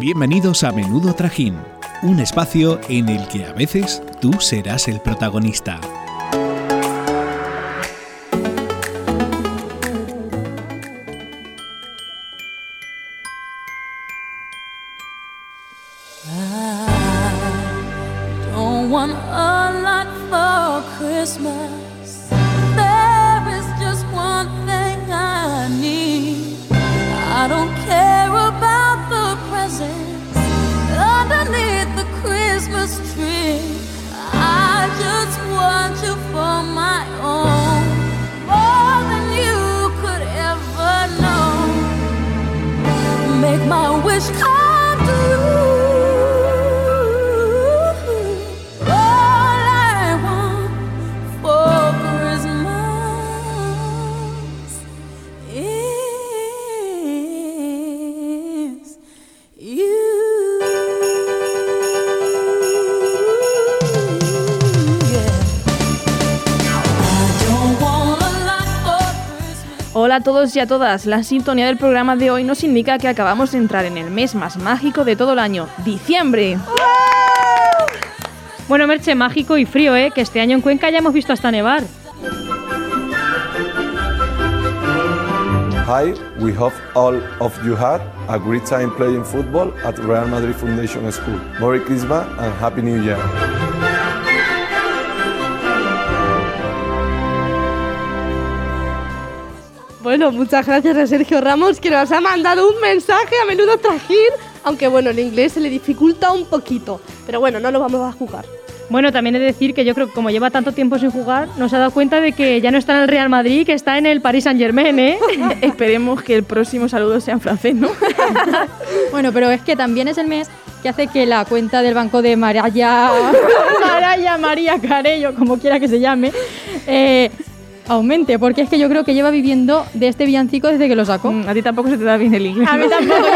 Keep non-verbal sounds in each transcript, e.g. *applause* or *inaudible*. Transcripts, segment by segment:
Bienvenidos a Menudo Trajín, un espacio en el que a veces tú serás el protagonista. A todos y a todas. La sintonía del programa de hoy nos indica que acabamos de entrar en el mes más mágico de todo el año, diciembre. Bueno, Merche, mágico y frío, ¿eh? Que este año en Cuenca ya hemos visto hasta nevar. Hi, we hope all of you had a great time playing football at Real Madrid Foundation School. Merry Christmas and Happy New Year. Bueno, muchas gracias a Sergio Ramos que nos ha mandado un mensaje a menudo trajín, aunque bueno, el inglés se le dificulta un poquito, pero bueno, no lo vamos a jugar. Bueno, también he de decir que yo creo que como lleva tanto tiempo sin jugar, nos ha dado cuenta de que ya no está en el Real Madrid, que está en el Paris Saint Germain, ¿eh? *laughs* Esperemos que el próximo saludo sea en francés, ¿no? *laughs* bueno, pero es que también es el mes que hace que la cuenta del banco de Maraya, *laughs* Maraya María Carello, como quiera que se llame, eh, aumente, porque es que yo creo que lleva viviendo de este villancico desde que lo sacó. Mm, a ti tampoco se te da bien el inglés. A mí tampoco.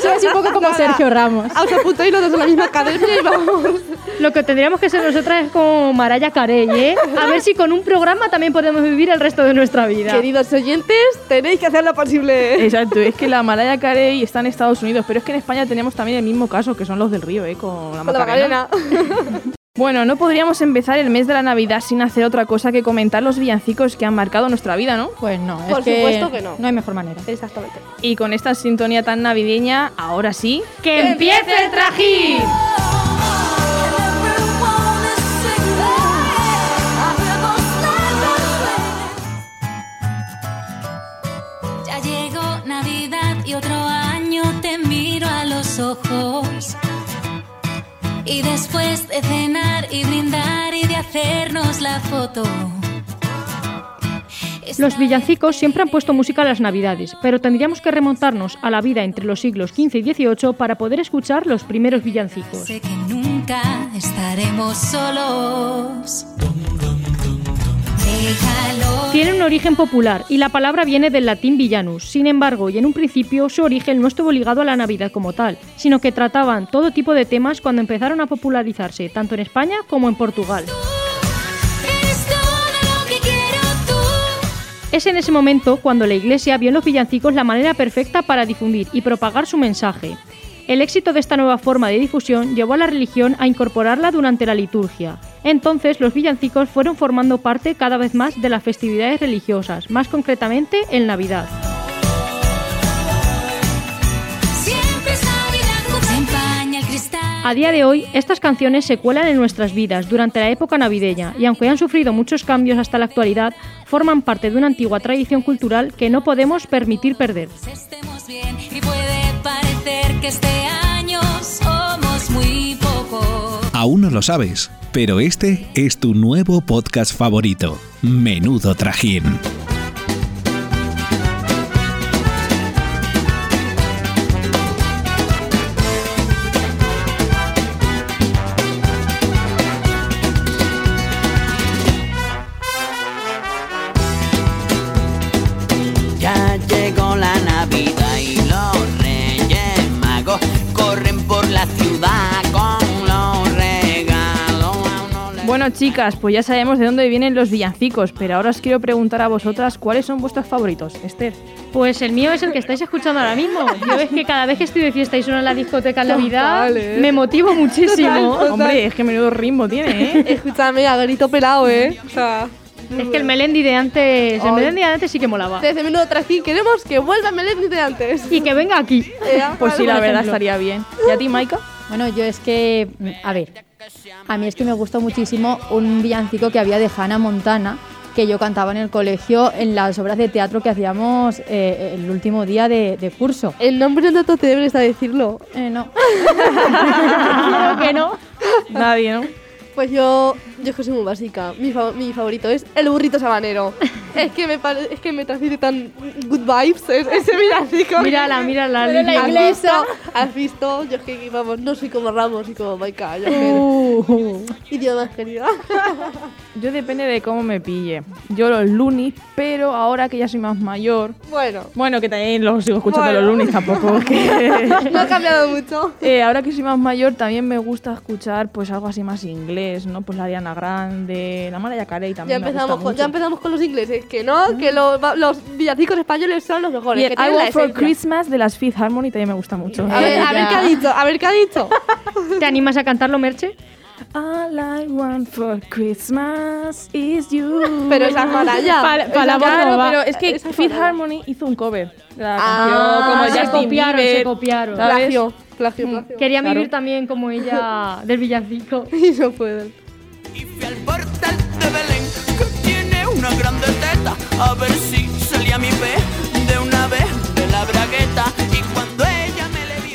Soy así un poco como Sergio Ramos. A punto y los dos en la misma academia y vamos. Lo que tendríamos que ser nosotras es como Maraya Carey, ¿eh? A ver si con un programa también podemos vivir el resto de nuestra vida. Queridos oyentes, tenéis que hacer lo posible. Exacto, es que la Maraya Carey está en Estados Unidos, pero es que en España tenemos también el mismo caso, que son los del río, ¿eh? Con la Macarena. Bueno, no podríamos empezar el mes de la Navidad sin hacer otra cosa que comentar los villancicos que han marcado nuestra vida, ¿no? Pues no, Por supuesto que no. No hay mejor manera. Exactamente. Y con esta sintonía tan navideña, ahora sí, ¡que empiece el trajín! Ya llegó Navidad y otro año te miro a los ojos. Y después de cenar y brindar y de hacernos la foto. Los villancicos siempre han puesto música a las Navidades, pero tendríamos que remontarnos a la vida entre los siglos XV y XVIII para poder escuchar los primeros villancicos. Sé que nunca estaremos solos. Déjalo. Tienen un origen popular y la palabra viene del latín villanus. Sin embargo, y en un principio su origen no estuvo ligado a la Navidad como tal, sino que trataban todo tipo de temas cuando empezaron a popularizarse, tanto en España como en Portugal. Es en ese momento cuando la Iglesia vio en los villancicos la manera perfecta para difundir y propagar su mensaje. El éxito de esta nueva forma de difusión llevó a la religión a incorporarla durante la liturgia. Entonces los villancicos fueron formando parte cada vez más de las festividades religiosas, más concretamente en Navidad. A día de hoy, estas canciones se cuelan en nuestras vidas durante la época navideña y aunque han sufrido muchos cambios hasta la actualidad, forman parte de una antigua tradición cultural que no podemos permitir perder. Este año somos muy pocos. Aún no lo sabes, pero este es tu nuevo podcast favorito, Menudo Trajín. Bueno, chicas, pues ya sabemos de dónde vienen los villancicos, pero ahora os quiero preguntar a vosotras cuáles son vuestros favoritos. Esther. Pues el mío es el que estáis escuchando ahora mismo. Yo es que cada vez que estoy de fiesta y suena en la discoteca en Navidad, Total, ¿eh? me motivo muchísimo. Total. Hombre, es que menudo ritmo tiene, ¿eh? *laughs* Escúchame, a grito pelado, ¿eh? O sea, Es que el Melendi de antes, el Ay. Melendi de antes sí que molaba. desde Menudo Trajín queremos que vuelva Melendi de antes. Y que venga aquí. Eh, Pues sí, la verdad ejemplo. estaría bien. ¿Y a ti, Maika? Bueno, yo es que, a ver, a mí es que me gustó muchísimo un villancico que había de Hannah Montana, que yo cantaba en el colegio en las obras de teatro que hacíamos eh, el último día de, de curso. El nombre no te deberes a decirlo. Eh, no. *laughs* Claro que no. Nadie, ¿no? Pues yo, yo es que soy muy básica. Mi, fa- mi favorito es el burrito sabanero. Es que me pare- es que me transmite tan good vibes es- ese villancico. Mírala, mírala, Pero la. ¿Has visto? Yo es que, vamos, no soy como Ramos y como Maika. Yo es que- querida. Yo depende de cómo me pille. Yo los lunis, pero ahora que ya soy más mayor. bueno, Bueno, que también los sigo escuchando Bueno. los lunis tampoco. *laughs* que- no ha cambiado mucho. Eh, ahora que soy más mayor, también me gusta escuchar pues algo así más inglés, ¿no? Pues la Ariana Grande, la Mariah Carey Ya también me empezamos, gusta con, ya mucho. empezamos con los ingleses, que no, que los, los villancicos españoles son los mejores. Y el que I Want for esencia. Christmas de las Fifth Harmony también me gusta mucho. A ver, a ver qué ha *laughs* dicho, a ver qué ha dicho. ¿Te animas a cantarlo, Merche? All I want for Christmas is you. Pero esa es Mariah. Para- para la Claro, va. pero es que Esa Fifth. Harmony hizo un cover de la Ah, canción, como se Justin copiaron, Bieber, se copiaron. ¿sabes? Plagio, plagio, plagio. Querían Claro. vivir también como ella *laughs* del villancico. *laughs* Y no pueden. Y fui al portal de Belén, que tiene una grande teta. A ver si salía mi pez de una vez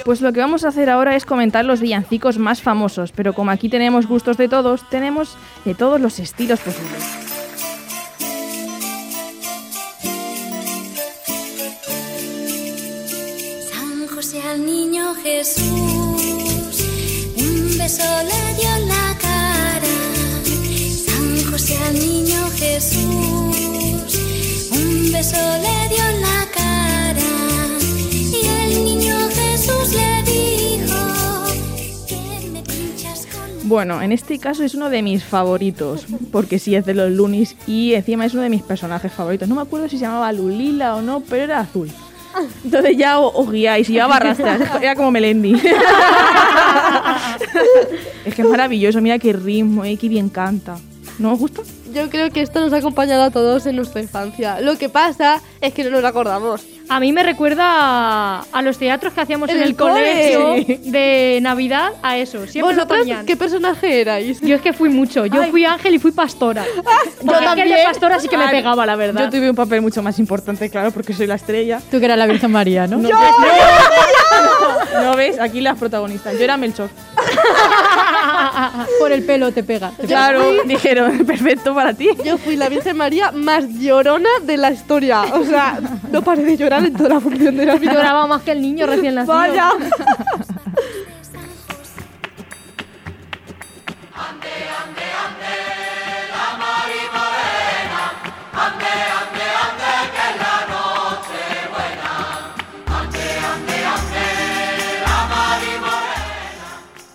Pues lo que vamos a hacer ahora es comentar los villancicos más famosos, pero como aquí tenemos gustos de todos, tenemos de todos los estilos posibles. San José al niño Jesús, un beso le dio en la cara. San José al niño Jesús, un beso le dio en la cara. Bueno, en este caso es uno de mis favoritos, porque sí es de los Lunis y encima es uno de mis personajes favoritos. No me acuerdo si se llamaba Lulila o no, pero era azul. Entonces ya os guiáis y llevaba rastras, *laughs* era como Melendi. *laughs* es que es maravilloso, mira qué ritmo, eh, qué bien canta. ¿No os gusta? Yo creo que esto nos ha acompañado a todos en nuestra infancia. Lo que pasa es que no nos acordamos. A mí me recuerda a, a los teatros que hacíamos en, En el, el cole. colegio de Navidad a eso. Siempre lo ¿Vosotros ponían. qué personaje erais? Yo es que fui mucho. Yo fui ángel y fui pastora. *laughs* Yo también. de pastora sí que me Ay, pegaba, la verdad. Yo tuve un papel mucho más importante, claro, porque soy la estrella. Tú que eras la Virgen María, ¿no? No, ¿No ves? Aquí las protagonistas. Yo era Melchor. *laughs* *laughs* Por el pelo te pega. te pega. Claro, *laughs* dijeron, perfecto para ti. Yo fui la Virgen María más llorona de la historia. O sea, no paré de llorar en toda la función de Navidad. Lloraba más que el niño recién nacido. Vaya.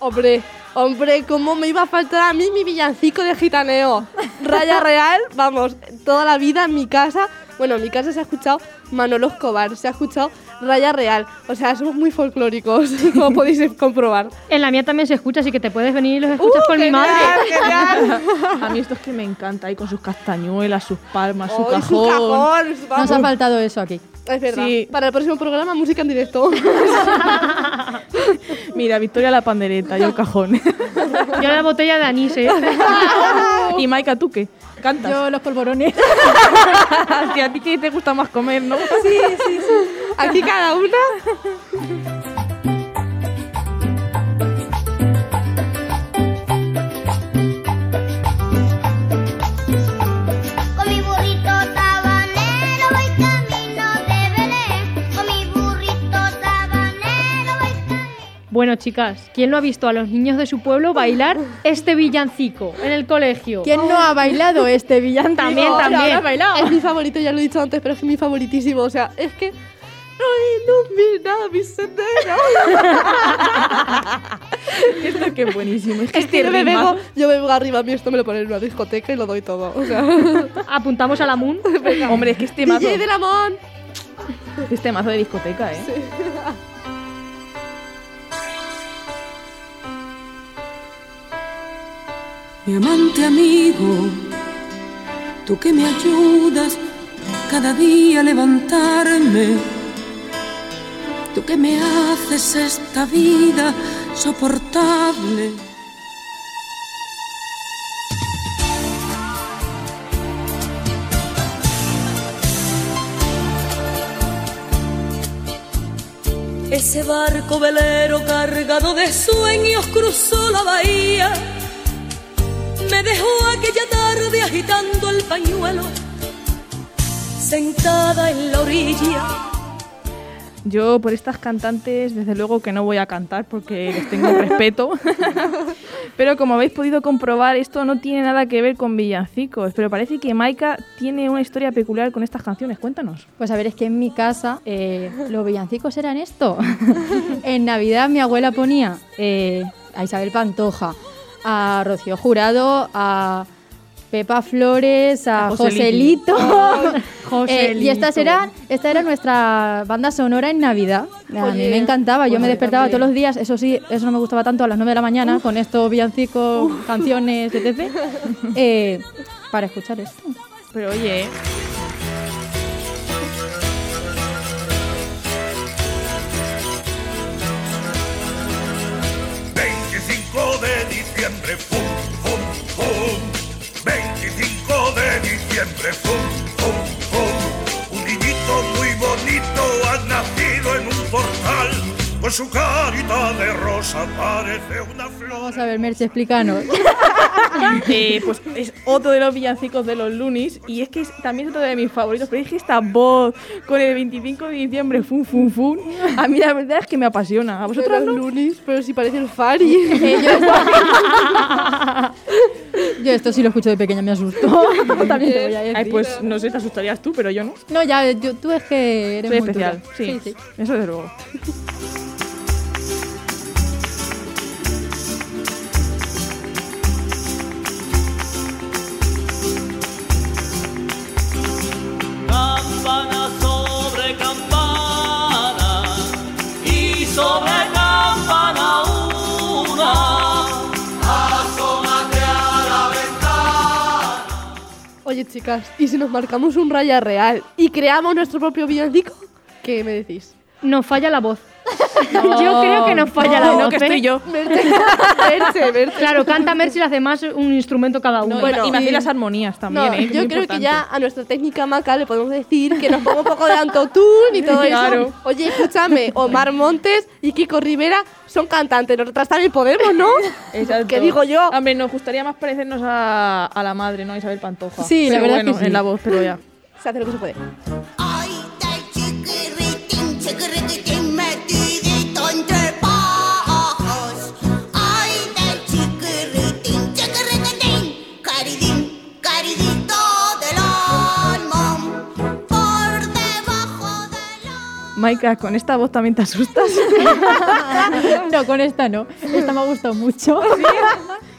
Hombre, hombre, ¿cómo me iba a faltar a mí mi villancico de gitaneo? Raya Real, vamos, toda la vida en mi casa. Bueno, en mi casa se ha escuchado Manolo Escobar, se ha escuchado Raya Real. O sea, somos muy folclóricos, *laughs* como podéis comprobar. En la mía también se escucha, así que te puedes venir y los escuchas ¡Uh, con mi madre. genial! A mí esto es que me encanta, ahí con sus castañuelas, sus palmas, su ¡Ay, cajón. su cajón! Nos ha faltado eso aquí. Es verdad. Sí. Para el próximo programa, música en directo. *laughs* Mira, Victoria la pandereta, yo el cajón. Yo la botella de anís, ¿eh? *laughs* y Maika, ¿tú qué? ¿Cantas? Yo los polvorones. *laughs* que a ti que te gusta más comer, ¿no? Aquí cada una. *laughs* Bueno, chicas, ¿quién no ha visto a los niños de su pueblo bailar este villancico en el colegio? ¿Quién no ha bailado este villancico? También, Ahora, también. bailado. Es mi favorito, ya lo he dicho antes, pero es mi favoritísimo. O sea, es que. No ilumina mi sendero. *laughs* Esto que es buenísimo. Es que Es que este yo me vengo, yo me vengo arriba, a mí esto me lo ponen en una discoteca y lo doy todo. O sea, *laughs* Apuntamos a la Moon. Hombre, es que este mazo, DJ de Lamón. este mazo de discoteca, ¿eh? *laughs* Mi amante amigo, tú que me ayudas cada día a levantarme, tú que me haces esta vida soportable. Ese barco velero cargado de sueños cruzó la bahía. Me dejó aquella tarde agitando el pañuelo, sentada en la orilla. Yo por estas cantantes, desde luego que no voy a cantar porque les tengo respeto. *laughs* Pero como habéis podido comprobar, esto no tiene nada que ver con villancicos. Pero parece que Maika tiene una historia peculiar con estas canciones. Cuéntanos. Pues a ver, es que en mi casa eh, los villancicos eran esto. *laughs* en Navidad mi abuela ponía eh, a Isabel Pantoja, a Rocío Jurado, a Pepa Flores, a, A Joselito. Joselito. Eh, y estas eran, esta era nuestra banda sonora en Navidad. A mí me encantaba, yo pues me mí despertaba también. todos los días, eso sí, eso no me gustaba tanto a las 9 de la mañana, con estos villancicos, canciones, etc. *laughs* eh, para escuchar esto. Pero oye, pum, pum. Un niñito muy bonito ha nacido en un portal. Con su carita de rosa parece una flor. Vamos a ver, Merche, explícanos. *laughs* Eh, pues es otro de los villancicos de los Lunis y es que es, también es otro de mis favoritos, pero es que esta voz con el 25 de diciembre, fun, fun, fun, a mí la verdad es que me apasiona. ¿A vosotros Los no? lunis, pero si parece el Fari. *laughs* *laughs* Yo, yo esto sí lo escucho de pequeña, me asustó. *laughs* También te voy a decir. Ay, pues no sé, te asustarías tú, pero yo no. No, ya, yo- tú es que eres Soy muy especial, dura. sí, sí, sí. Eso desde luego. Campana sobre campana y sobre Chicas, ¿y si nos marcamos un raya real y creamos nuestro propio villancico? ¿Qué me decís? Nos falla la voz. Yo creo que nos falla la no, voz. que ¿eh? estoy yo. *laughs* Merche, Merche, Merche. Claro, canta Mercy y hace más un instrumento cada uno. No, Bueno, y, me sí. hacéis las armonías también, No, ¿eh? que yo es muy creo que importante. ya a nuestra técnica maca le podemos decir que nos ponga un poco de autotune y todo Claro. eso. Oye, escúchame, Omar Montes y Kiko Rivera son cantantes, nosotras también podemos, ¿no? Exacto. ¿Qué digo yo? Hombre, nos gustaría más parecernos a, a la madre, ¿no? Isabel Pantoja. Sí, la Pero verdad es bueno, que sí. en la voz, pero ya. Se hace lo que se puede. Maika, ¿con esta voz también te asustas? *laughs* No, con esta no. Esta me ha gustado mucho.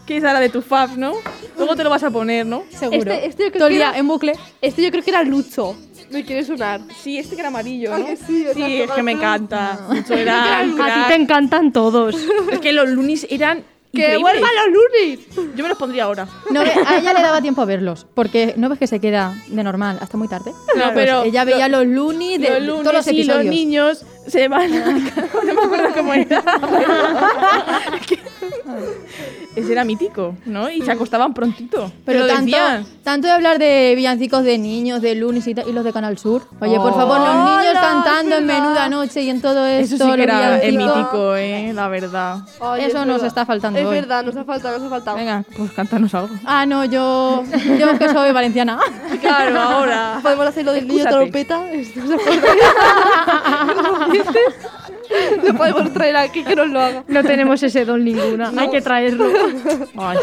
que es la de tu fab, ¿no? Luego te lo vas a poner, ¿no? Seguro. Este- este yo creo Todo el que día era- en bucle. Este yo creo que era Lucho. Me quiere sonar. Sí, este que era amarillo, Ah, ¿no? que sí, es que me encanta. Mucho era A ti te encantan todos. Es que los lunis eran ¡Que vuelvan los lunis! Yo me los pondría ahora. No, a ella le daba *laughs* tiempo a verlos, porque no ves que se queda de normal hasta muy tarde. No, pero ella veía los Looney de, los lunes todos los y los episodios. niños se van a... *laughs* no me acuerdo cómo era. *laughs* Es *laughs* Ese era mítico, ¿no? Y se acostaban prontito. Pero lo tanto, decían. tanto de hablar de villancicos de niños, de lunes y, y los de Canal Sur. Oye, por Oh. favor, los niños Hola, cantando en es menuda noche y en todo esto. Eso sí que era villancicos. mítico, ¿eh? La verdad. Ay, Eso es nos verdad. está faltando Es hoy. verdad, nos ha faltado, nos ha faltado. Venga, pues cántanos algo. Ah, no, yo, yo es que soy valenciana. *laughs* Claro, ahora. Podemos hacer lo del niño trompeta. *laughs* *laughs* Lo podemos traer aquí que nos lo haga. No tenemos ese don ninguna. Hay que traerlo. *laughs* Ay.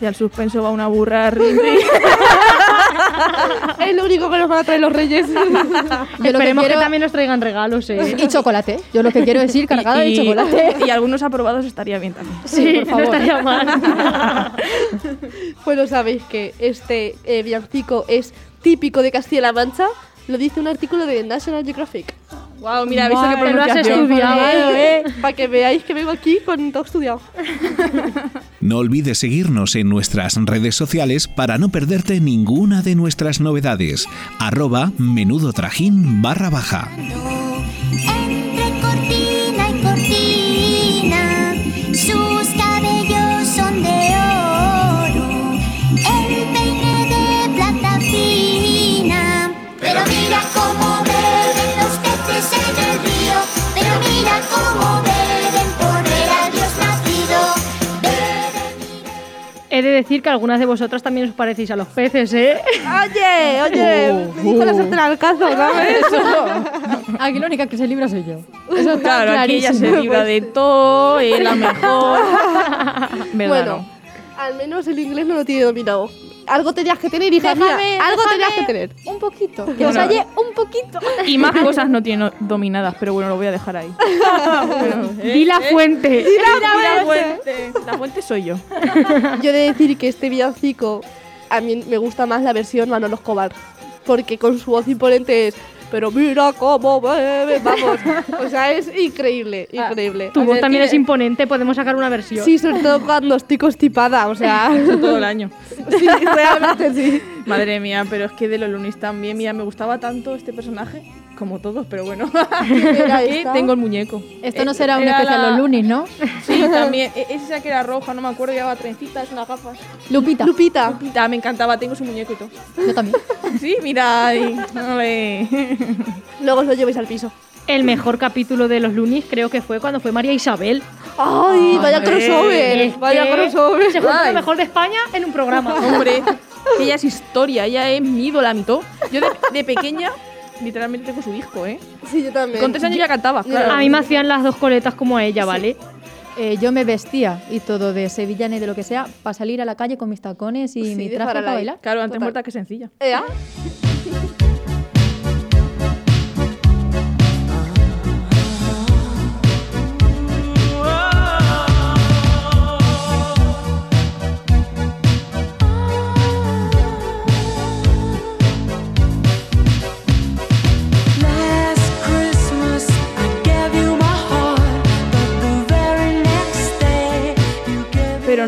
Hacia el suspenso va una burra. rin, rin. *laughs* es lo único que nos van a traer los reyes. *laughs* Yo lo que Esperemos que, quiero- también nos traigan regalos, ¿eh? Y chocolate. Yo lo que quiero es ir *laughs* cargada y, de chocolate. y algunos aprobados estaría bien también. Sí, por no favor. estaría mal. Bueno, sabéis que este eh, villancico es típico de Castilla-La Mancha. Lo dice un artículo de National Geographic. Wow, mira, ¿visto Madre, lo has pronunciación? estudiado, ¿eh? Para que veáis que vengo aquí con todo estudiado. *laughs* No olvides seguirnos en nuestras redes sociales para no perderte ninguna de nuestras novedades. Arroba menudo trajín barra baja. De decir que algunas de vosotras también os parecéis a los peces, ¿eh? Oye, oye, me dijo la sartén al cazo, ¿sabes? Aquí la única que se libra soy yo. Eso está Claro, aquí ella se clarísimo. libra de todo, es la mejor. ¿Verdad, *laughs* Bueno, no? al menos el inglés no lo tiene dominado. Algo tenías que tener, hija mía. Déjame, Algo tenías que tener. Un poquito. Que Bueno. os halle un poquito. Y más cosas no tiene dominadas, pero bueno, lo voy a dejar ahí. *laughs* Bueno, ¿eh? Di la fuente. Mira, la fuente. La fuente soy yo. *laughs* Yo he de decir que este villancico a mí me gusta más la versión Manolo Escobar. Porque con su voz imponente es. Pero mira cómo bebe, vamos. O sea, es increíble, increíble. Tu O voz sea, también es imponente, podemos sacar una versión. Sí, sobre todo cuando estoy constipada, o sea. *laughs* Todo el año. sí, realmente sí. Madre mía, pero es que de los Lunis también, mira, me gustaba tanto este personaje, como todos, pero bueno. *laughs* era Aquí esta? tengo el muñeco. Esto no Eh, será un era especial la- los lunes, ¿no? *laughs* Sí, también. *laughs* E- Esa que era roja, no me acuerdo, llevaba trencitas, unas gafas. Lupita. Lupita. Lupita, me encantaba, tengo su muñeco y todo. Yo también. Sí, mira. Luego os lo lleváis al piso. El mejor capítulo de los Lunis creo que fue cuando fue María Isabel. ¡Ay, vaya Hombre. crossover! Es Vaya crossover. Se fue lo mejor de España en un programa. Hombre, ella es historia, ella es mi ídola, mi todo. Yo de, de pequeña, literalmente tengo su disco, ¿eh? Sí, yo también. Con tres años ya cantaba, claro. A mí me hacían las dos coletas como a ella, ¿vale? Eh, yo me vestía y todo de sevillana y de lo que sea para salir a la calle con mis tacones y Sí, mi traje para bailar. Claro, antes Total. muerta que sencilla. ¿Ea?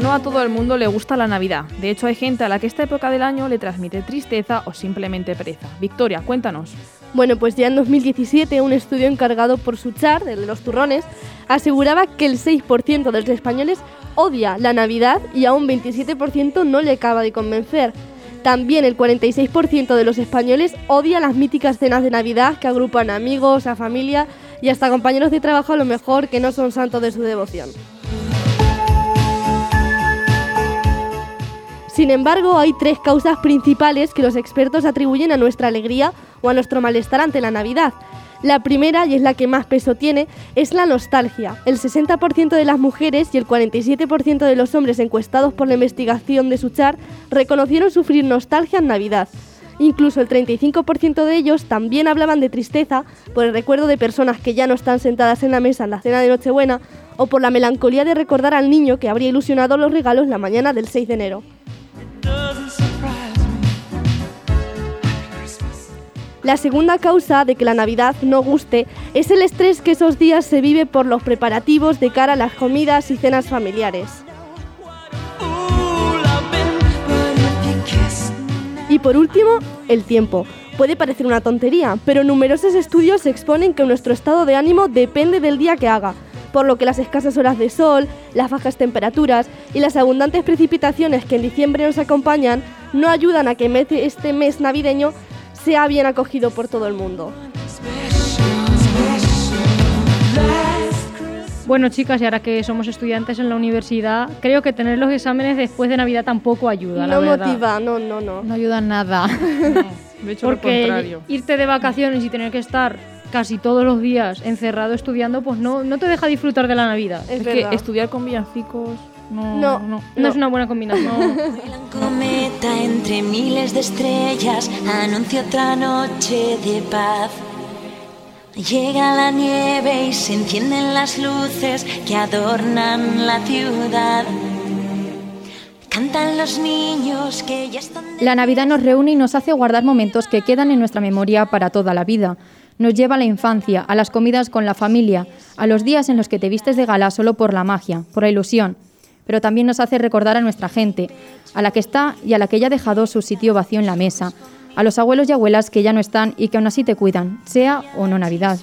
No a todo el mundo le gusta la Navidad. De hecho, hay gente a la que esta época del año le transmite tristeza o simplemente pereza. Victoria, cuéntanos. Bueno, pues ya en 2017 un estudio encargado por Suchar, el de los turrones, aseguraba que el 6% de los españoles odia la Navidad y a un 27% no le acaba de convencer. También el 46% de los españoles odia las míticas cenas de Navidad que agrupan amigos, a familia y hasta compañeros de trabajo a lo mejor que no son santos de su devoción. Sin embargo, hay tres causas principales que los expertos atribuyen a nuestra alegría o a nuestro malestar ante la Navidad. La primera, y es la que más peso tiene, es la nostalgia. El 60% de las mujeres y el 47% de los hombres encuestados por la investigación de Suchar reconocieron sufrir nostalgia en Navidad. Incluso el 35% de ellos también hablaban de tristeza por el recuerdo de personas que ya no están sentadas en la mesa en la cena de Nochebuena o por la melancolía de recordar al niño que habría ilusionado los regalos la mañana del 6 de enero. La segunda causa de que la Navidad no guste es el estrés que esos días se vive por los preparativos de cara a las comidas y cenas familiares. Y por último, el tiempo. Puede parecer una tontería, pero numerosos estudios exponen que nuestro estado de ánimo depende del día que haga, por lo que las escasas horas de sol, las bajas temperaturas y las abundantes precipitaciones que en diciembre nos acompañan no ayudan a que este mes navideño sea bien acogido por todo el mundo. Bueno, chicas, y ahora que somos estudiantes en la universidad, creo que tener los exámenes después de Navidad tampoco ayuda, la No verdad. motiva, no, no, no. No ayuda en nada. *laughs* De hecho, lo Porque contrario. irte de vacaciones y tener que estar casi todos los días encerrado estudiando, pues no, no te deja disfrutar de la Navidad. Es, Es que estudiar con villancicos No, No. no. No es una buena combinación. *laughs* cometa entre miles de estrellas anuncia otra noche de paz. Llega la nieve y se encienden las luces que adornan la ciudad. Cantan los niños que ya están La Navidad nos reúne y nos hace guardar momentos que quedan en nuestra memoria para toda la vida. Nos lleva a la infancia, a las comidas con la familia, a los días en los que te vistes de gala solo por la magia, por la ilusión. Pero también nos hace recordar a nuestra gente, a la que está y a la que ya ha dejado su sitio vacío en la mesa, a los abuelos y abuelas que ya no están y que aún así te cuidan, sea o no Navidad.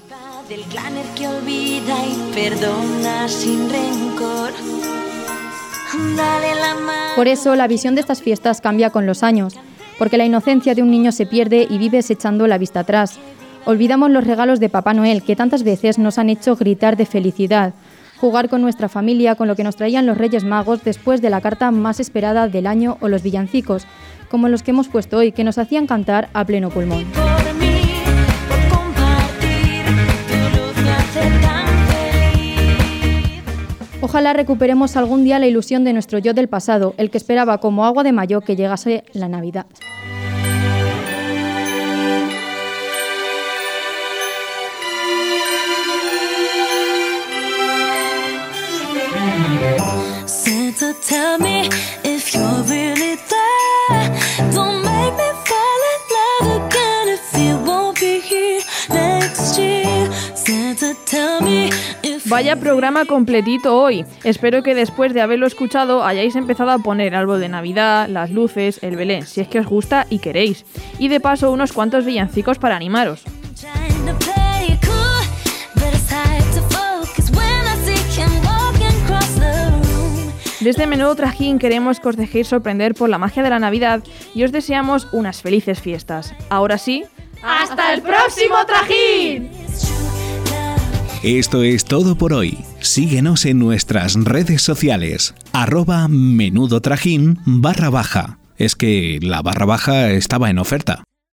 del claner que olvida y perdona sin rencor. Dale la mano. Por eso la visión de estas fiestas cambia con los años, porque la inocencia de un niño se pierde y vives echando la vista atrás. Olvidamos los regalos de Papá Noel que tantas veces nos han hecho gritar de felicidad, jugar con nuestra familia con lo que nos traían los Reyes Magos después de la carta más esperada del año o los villancicos, como los que hemos puesto hoy, que nos hacían cantar a pleno pulmón. Ojalá recuperemos algún día la ilusión de nuestro yo del pasado, el que esperaba como agua de mayo que llegase la Navidad. Tell me if you're really there. Don't make me fall in love again if you won't be here next year. Santa, tell me if Vaya programa completito hoy. Espero que después de haberlo escuchado hayáis empezado a poner algo de Navidad, las luces, el Belén, si es que os gusta y queréis. Y de paso unos cuantos villancicos para animaros. Desde Menudo Trajín queremos que os dejéis sorprender por la magia de la Navidad y os deseamos unas felices fiestas. Ahora sí, ¡Hasta el próximo trajín! Esto es todo por hoy. Síguenos en nuestras redes sociales. Arroba menudo trajín barra baja. Es que la barra baja estaba en oferta.